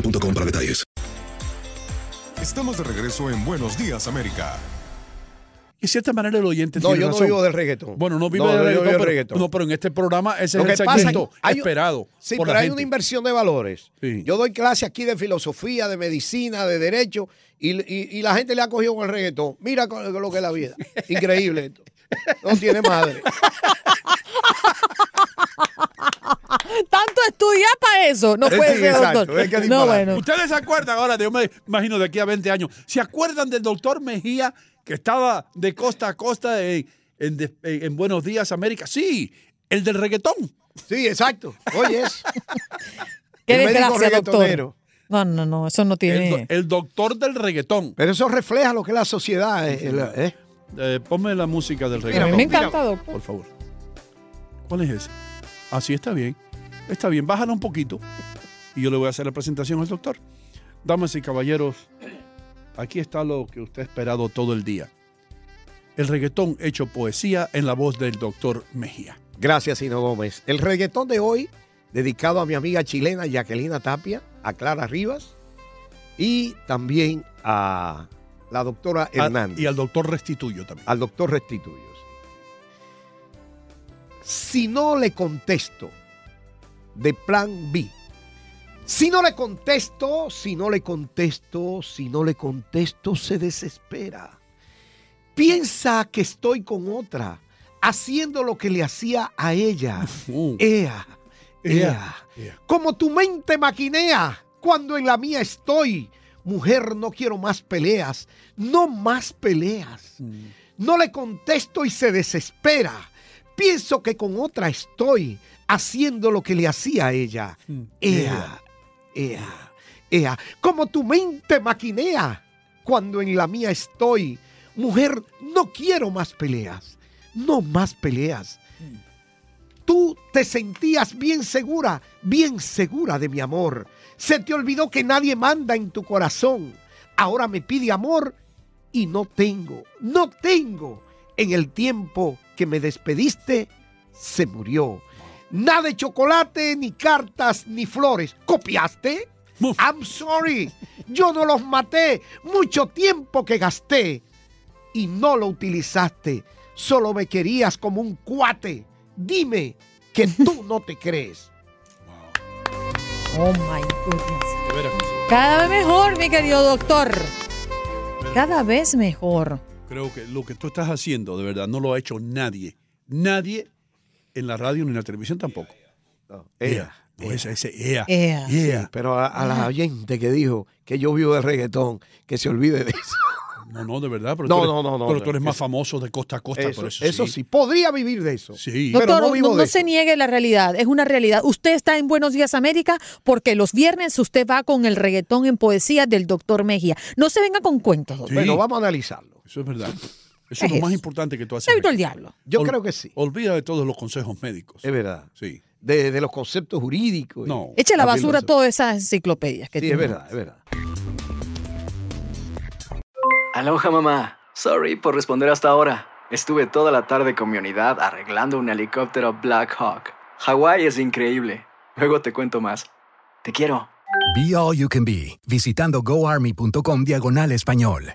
boostmobile.com para detalles. Estamos de regreso en Buenos Días, América. De cierta manera el oyente No, tiene yo no razón. vivo del reggaetón. Bueno, no vive No, del reggaetón, pero, reggaetón. no, pero en este programa ese Lo es que el pasa es segmento que hay esperado Sí, por pero la hay gente. una inversión de valores. Yo doy clase aquí de filosofía, de medicina, de derecho, y, y- y la gente le ha cogido con el reggaetón. Mira con- con lo que es la vida. Increíble esto. No tiene madre. Tanto estudiar para eso. No Sí, puede ser, exacto, doctor. hay que no, disparar. bueno. Ustedes se acuerdan ahora, yo me imagino de aquí a 20 años, ¿se acuerdan del doctor Mejía que estaba de costa a costa en, en de- en- en Buenos Días América? Sí, el del reggaetón. Sí, exacto. Oye, es. Qué El desgracia, doctor. No, no, no, eso no El, tiene. do- el doctor del reggaetón. Pero eso refleja lo que es la sociedad. eh, el- eh. Eh, ponme la música del reggaetón. a mí me encanta, doctor. Por favor. ¿Cuál es ese? Así está bien. Está bien, bájala un poquito y yo le voy a hacer la presentación al doctor. Damas y caballeros, aquí está lo que usted ha esperado todo el día. El reggaetón hecho poesía en la voz del doctor Mejía. Gracias, Sino Gómez. El reggaetón de hoy, dedicado a mi amiga chilena Jacquelina Tapia, a Clara Rivas y también a la doctora Hernández. Y al doctor Restituyo también. Al doctor Restituyo. sí. Si no le contesto de plan B, si no le contesto, si no le contesto, si no le contesto, se desespera. Piensa que estoy con otra, haciendo lo que le hacía a ella. Ea, ea. Como tu mente maquinea cuando en la mía estoy. Mujer, no quiero más peleas, no más peleas. No le contesto y se desespera. Pienso que con otra estoy haciendo lo que le hacía a ella. Ea, ea, ea. Como tu mente maquinea cuando en la mía estoy. Mujer, no quiero más peleas, no más peleas. Tú te sentías bien segura, bien segura de mi amor. Se te olvidó que nadie manda en tu corazón. Ahora me pide amor y no tengo, no tengo. En el tiempo que me despediste, se murió. Nada de chocolate, ni cartas, ni flores. ¿Copiaste? I'm sorry. Yo no los maté. Mucho tiempo que gasté. Y no lo utilizaste. Solo me querías como un cuate. Dime que tú no te crees. Oh my goodness. Cada vez mejor, mi querido doctor. Cada vez mejor. Creo que lo que tú estás haciendo, de verdad, no lo ha hecho nadie. Nadie en la radio ni en la televisión tampoco. ea, No, ese, ese ea. Ea. Sí, pero a, a la oyente que dijo que yo vivo de reggaetón, que se olvide de eso. No, no, de verdad. Pero No, tú eres, no, no, no, Pero tú eres más eso- famoso de costa a costa, Eso, por eso, eso sí. podría vivir de eso. Sí. Pero Doctor, no vivo no, de no se niegue la realidad, es una realidad. Usted está en Buenos Días América porque los viernes usted va con el reggaetón en poesía del doctor Mejía. No se venga con cuentos, doctor. Bueno, vamos a analizarlo. Eso es verdad. Eso ¿Qué es lo más importante que tú haces. Se ha visto el diablo. Yo Ol- creo que sí. Olvida de todos los consejos médicos. Es verdad. Sí. De, de los conceptos jurídicos. No. Eche la basura todas esas enciclopedias que Sí, es verdad, es verdad. Aloha mamá. Sorry por responder hasta ahora. Estuve toda la tarde con mi unidad arreglando un helicóptero Black Hawk. Hawái es increíble. Luego te cuento más. Te quiero. Be All You Can Be, visitando goarmy.com diagonal español.